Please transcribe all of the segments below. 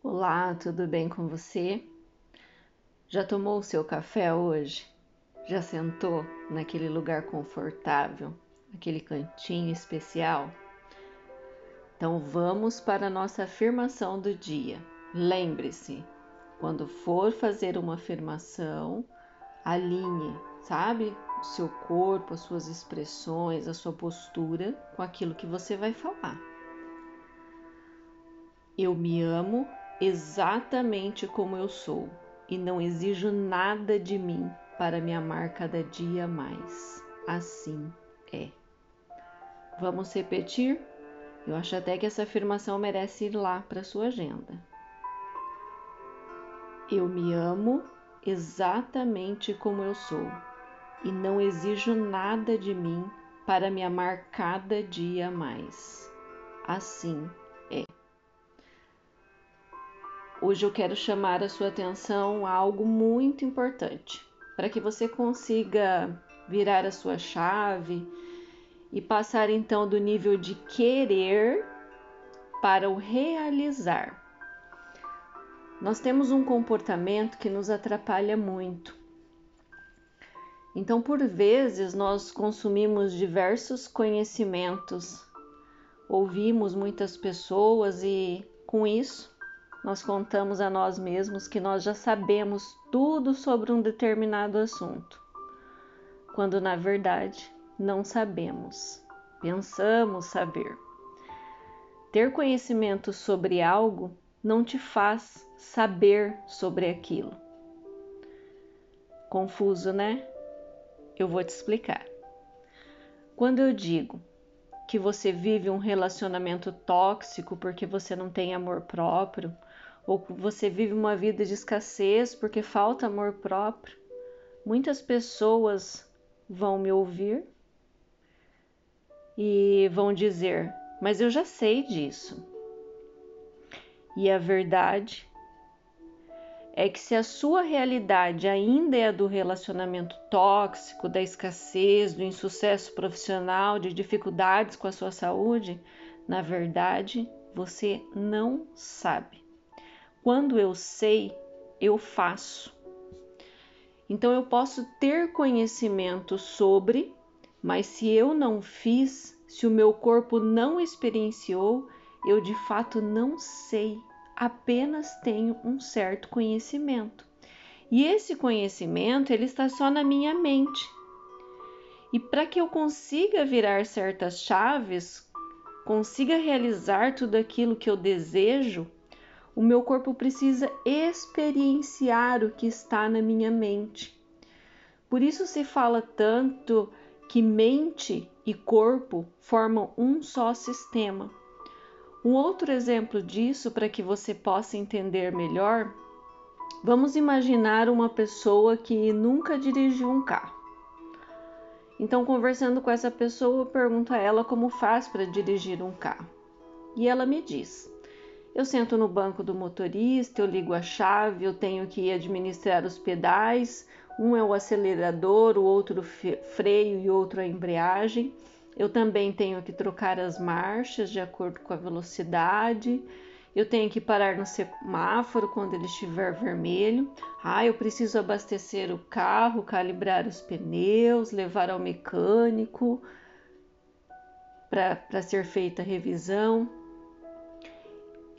Olá, tudo bem com você? Já tomou o seu café hoje? Já sentou naquele lugar confortável, aquele cantinho especial? Então vamos para a nossa afirmação do dia. Lembre-se, quando for fazer uma afirmação, alinhe, sabe? O seu corpo, as suas expressões, a sua postura com aquilo que você vai falar. Eu me amo exatamente como eu sou e não exijo nada de mim para me amar cada dia mais. Assim é. Vamos repetir? Eu acho até que essa afirmação merece ir lá para sua agenda. Eu me amo exatamente como eu sou e não exijo nada de mim para me amar cada dia mais. Assim Hoje eu quero chamar a sua atenção a algo muito importante para que você consiga virar a sua chave e passar então do nível de querer para o realizar. Nós temos um comportamento que nos atrapalha muito. Então, por vezes, nós consumimos diversos conhecimentos, ouvimos muitas pessoas e, com isso, nós contamos a nós mesmos que nós já sabemos tudo sobre um determinado assunto, quando na verdade não sabemos, pensamos saber. Ter conhecimento sobre algo não te faz saber sobre aquilo. Confuso, né? Eu vou te explicar. Quando eu digo que você vive um relacionamento tóxico porque você não tem amor próprio, ou você vive uma vida de escassez porque falta amor próprio, muitas pessoas vão me ouvir e vão dizer: Mas eu já sei disso. E a verdade é que se a sua realidade ainda é a do relacionamento tóxico, da escassez, do insucesso profissional, de dificuldades com a sua saúde, na verdade você não sabe. Quando eu sei, eu faço. Então eu posso ter conhecimento sobre, mas se eu não fiz, se o meu corpo não experienciou, eu de fato não sei, apenas tenho um certo conhecimento. E esse conhecimento, ele está só na minha mente. E para que eu consiga virar certas chaves, consiga realizar tudo aquilo que eu desejo, o meu corpo precisa experienciar o que está na minha mente. Por isso se fala tanto que mente e corpo formam um só sistema. Um outro exemplo disso, para que você possa entender melhor, vamos imaginar uma pessoa que nunca dirigiu um carro. Então, conversando com essa pessoa, eu pergunto a ela como faz para dirigir um carro. E ela me diz: eu sento no banco do motorista, eu ligo a chave, eu tenho que administrar os pedais, um é o acelerador, o outro o freio e outro a embreagem. Eu também tenho que trocar as marchas de acordo com a velocidade. Eu tenho que parar no semáforo quando ele estiver vermelho. Ah, eu preciso abastecer o carro, calibrar os pneus, levar ao mecânico para ser feita a revisão.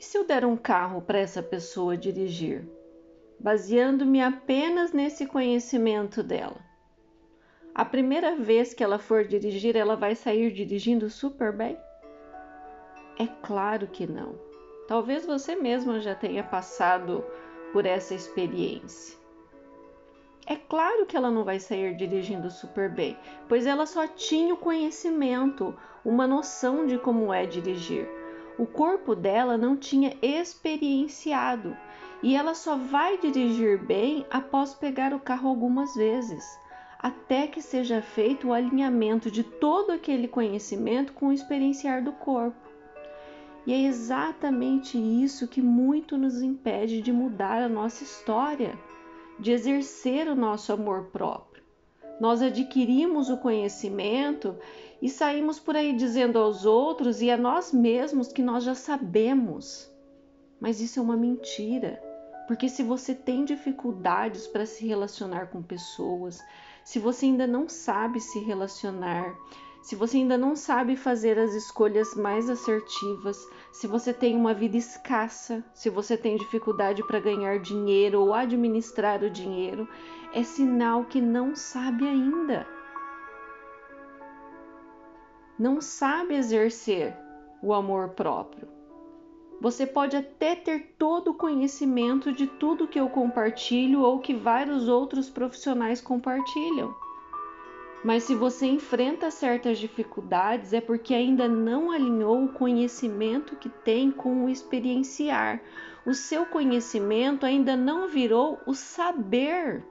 E se eu der um carro para essa pessoa dirigir, baseando-me apenas nesse conhecimento dela? A primeira vez que ela for dirigir, ela vai sair dirigindo super bem? É claro que não. Talvez você mesma já tenha passado por essa experiência. É claro que ela não vai sair dirigindo super bem, pois ela só tinha o conhecimento, uma noção de como é dirigir o corpo dela não tinha experienciado e ela só vai dirigir bem após pegar o carro algumas vezes, até que seja feito o alinhamento de todo aquele conhecimento com o experienciar do corpo. E é exatamente isso que muito nos impede de mudar a nossa história, de exercer o nosso amor próprio. Nós adquirimos o conhecimento e saímos por aí dizendo aos outros e a nós mesmos que nós já sabemos. Mas isso é uma mentira. Porque se você tem dificuldades para se relacionar com pessoas, se você ainda não sabe se relacionar, se você ainda não sabe fazer as escolhas mais assertivas, se você tem uma vida escassa, se você tem dificuldade para ganhar dinheiro ou administrar o dinheiro, é sinal que não sabe ainda. Não sabe exercer o amor próprio. Você pode até ter todo o conhecimento de tudo que eu compartilho ou que vários outros profissionais compartilham. Mas se você enfrenta certas dificuldades é porque ainda não alinhou o conhecimento que tem com o experienciar. O seu conhecimento ainda não virou o saber.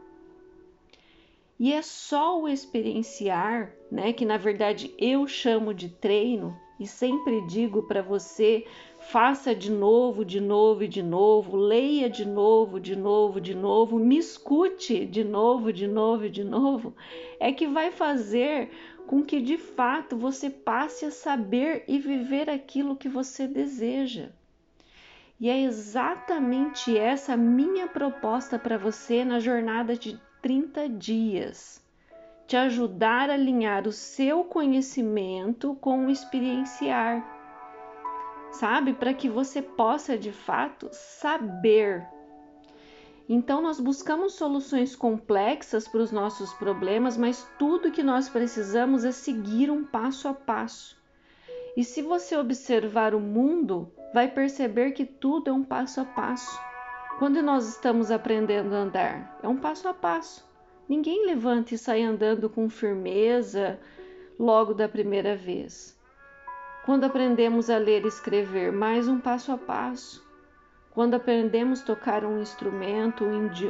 E é só o experienciar, né, que na verdade eu chamo de treino e sempre digo para você faça de novo, de novo e de novo, leia de novo, de novo, de novo, me escute de novo, de novo e de novo, é que vai fazer com que de fato você passe a saber e viver aquilo que você deseja. E é exatamente essa minha proposta para você na jornada de 30 dias. Te ajudar a alinhar o seu conhecimento com o experienciar sabe? Para que você possa de fato saber. Então, nós buscamos soluções complexas para os nossos problemas, mas tudo que nós precisamos é seguir um passo a passo. E se você observar o mundo, vai perceber que tudo é um passo a passo. Quando nós estamos aprendendo a andar, é um passo a passo. Ninguém levanta e sai andando com firmeza logo da primeira vez. Quando aprendemos a ler e escrever, mais um passo a passo. Quando aprendemos tocar um instrumento,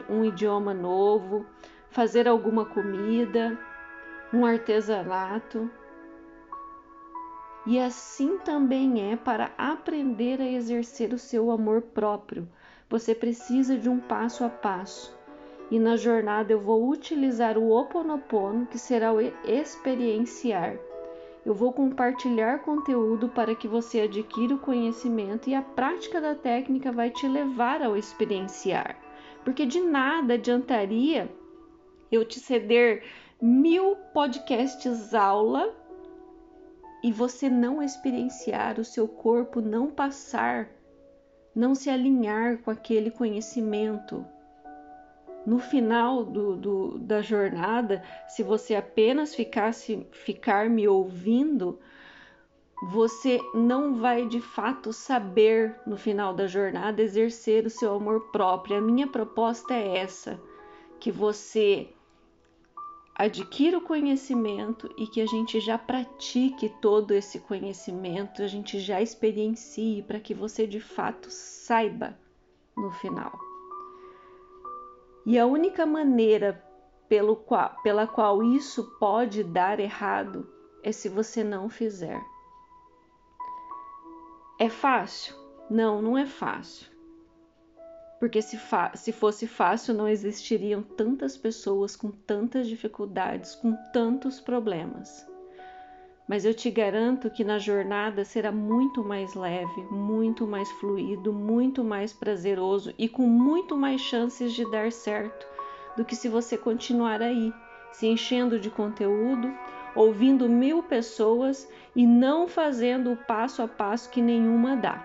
um idioma novo, fazer alguma comida, um artesanato. E assim também é para aprender a exercer o seu amor próprio. Você precisa de um passo a passo. E na jornada eu vou utilizar o Oponopono, que será o experienciar eu vou compartilhar conteúdo para que você adquira o conhecimento e a prática da técnica vai te levar ao experienciar. Porque de nada adiantaria eu te ceder mil podcasts aula e você não experienciar, o seu corpo não passar, não se alinhar com aquele conhecimento, no final do, do, da jornada, se você apenas ficasse ficar me ouvindo, você não vai de fato saber no final da jornada exercer o seu amor próprio. A minha proposta é essa: que você adquira o conhecimento e que a gente já pratique todo esse conhecimento, a gente já experiencie para que você de fato saiba no final. E a única maneira pelo qual, pela qual isso pode dar errado é se você não fizer. É fácil? Não, não é fácil. Porque se, se fosse fácil, não existiriam tantas pessoas com tantas dificuldades, com tantos problemas mas eu te garanto que na jornada será muito mais leve, muito mais fluido, muito mais prazeroso e com muito mais chances de dar certo do que se você continuar aí, se enchendo de conteúdo, ouvindo mil pessoas e não fazendo o passo a passo que nenhuma dá.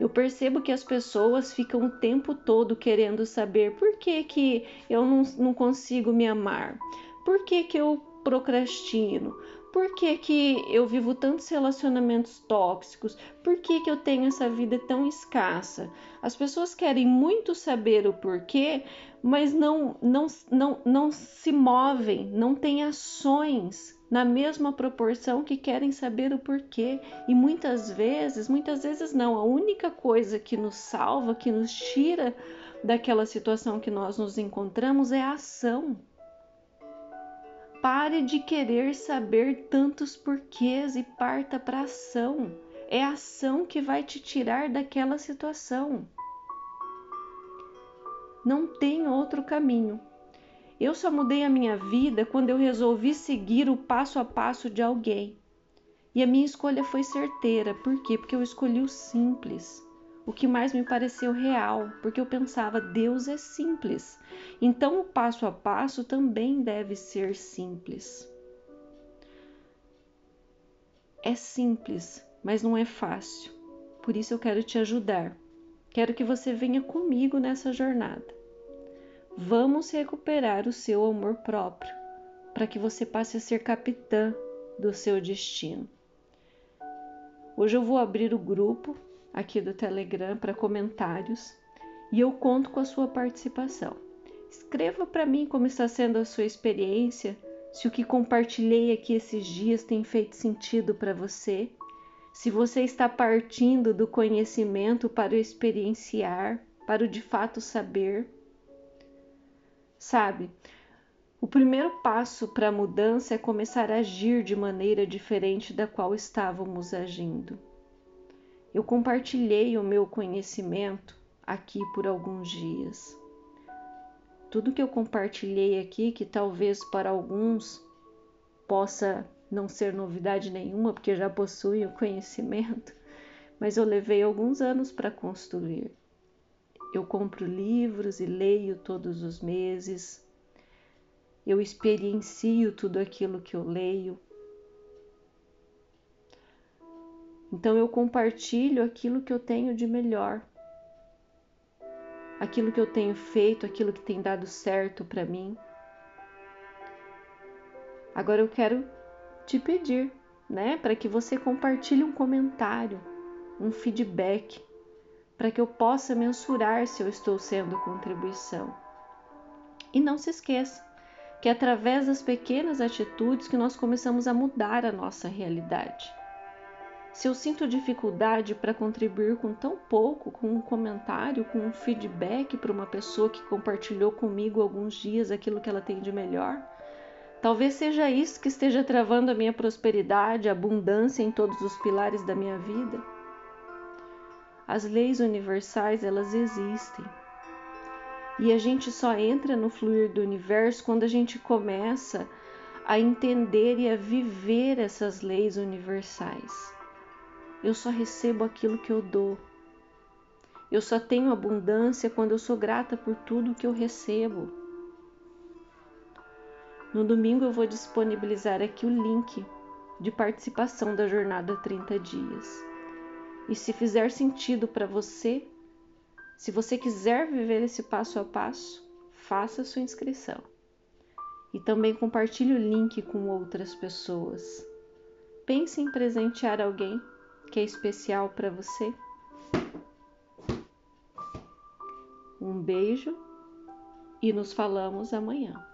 Eu percebo que as pessoas ficam o tempo todo querendo saber por que, que eu não, não consigo me amar, por que, que eu procrastino, por que, que eu vivo tantos relacionamentos tóxicos? Por que, que eu tenho essa vida tão escassa? As pessoas querem muito saber o porquê, mas não, não, não, não se movem, não têm ações na mesma proporção que querem saber o porquê. E muitas vezes, muitas vezes não, a única coisa que nos salva, que nos tira daquela situação que nós nos encontramos é a ação. Pare de querer saber tantos porquês e parta para ação. É a ação que vai te tirar daquela situação. Não tem outro caminho. Eu só mudei a minha vida quando eu resolvi seguir o passo a passo de alguém. E a minha escolha foi certeira. Por quê? Porque eu escolhi o simples. O que mais me pareceu real, porque eu pensava, Deus é simples. Então o passo a passo também deve ser simples. É simples, mas não é fácil. Por isso eu quero te ajudar. Quero que você venha comigo nessa jornada. Vamos recuperar o seu amor próprio, para que você passe a ser capitã do seu destino. Hoje eu vou abrir o grupo aqui do Telegram para comentários e eu conto com a sua participação. Escreva para mim como está sendo a sua experiência, se o que compartilhei aqui esses dias tem feito sentido para você, se você está partindo do conhecimento para o experienciar, para o de fato saber. Sabe, o primeiro passo para a mudança é começar a agir de maneira diferente da qual estávamos agindo. Eu compartilhei o meu conhecimento aqui por alguns dias. Tudo que eu compartilhei aqui, que talvez para alguns possa não ser novidade nenhuma, porque já possuem o conhecimento, mas eu levei alguns anos para construir. Eu compro livros e leio todos os meses. Eu experiencio tudo aquilo que eu leio. Então eu compartilho aquilo que eu tenho de melhor, aquilo que eu tenho feito, aquilo que tem dado certo para mim. Agora eu quero te pedir, né, para que você compartilhe um comentário, um feedback, para que eu possa mensurar se eu estou sendo contribuição. E não se esqueça que é através das pequenas atitudes que nós começamos a mudar a nossa realidade. Se eu sinto dificuldade para contribuir com tão pouco, com um comentário, com um feedback para uma pessoa que compartilhou comigo alguns dias aquilo que ela tem de melhor, talvez seja isso que esteja travando a minha prosperidade, a abundância em todos os pilares da minha vida. As leis universais, elas existem. E a gente só entra no fluir do universo quando a gente começa a entender e a viver essas leis universais. Eu só recebo aquilo que eu dou. Eu só tenho abundância quando eu sou grata por tudo que eu recebo. No domingo eu vou disponibilizar aqui o link de participação da jornada 30 dias. E se fizer sentido para você, se você quiser viver esse passo a passo, faça sua inscrição. E também compartilhe o link com outras pessoas. Pense em presentear alguém que é especial para você. Um beijo e nos falamos amanhã.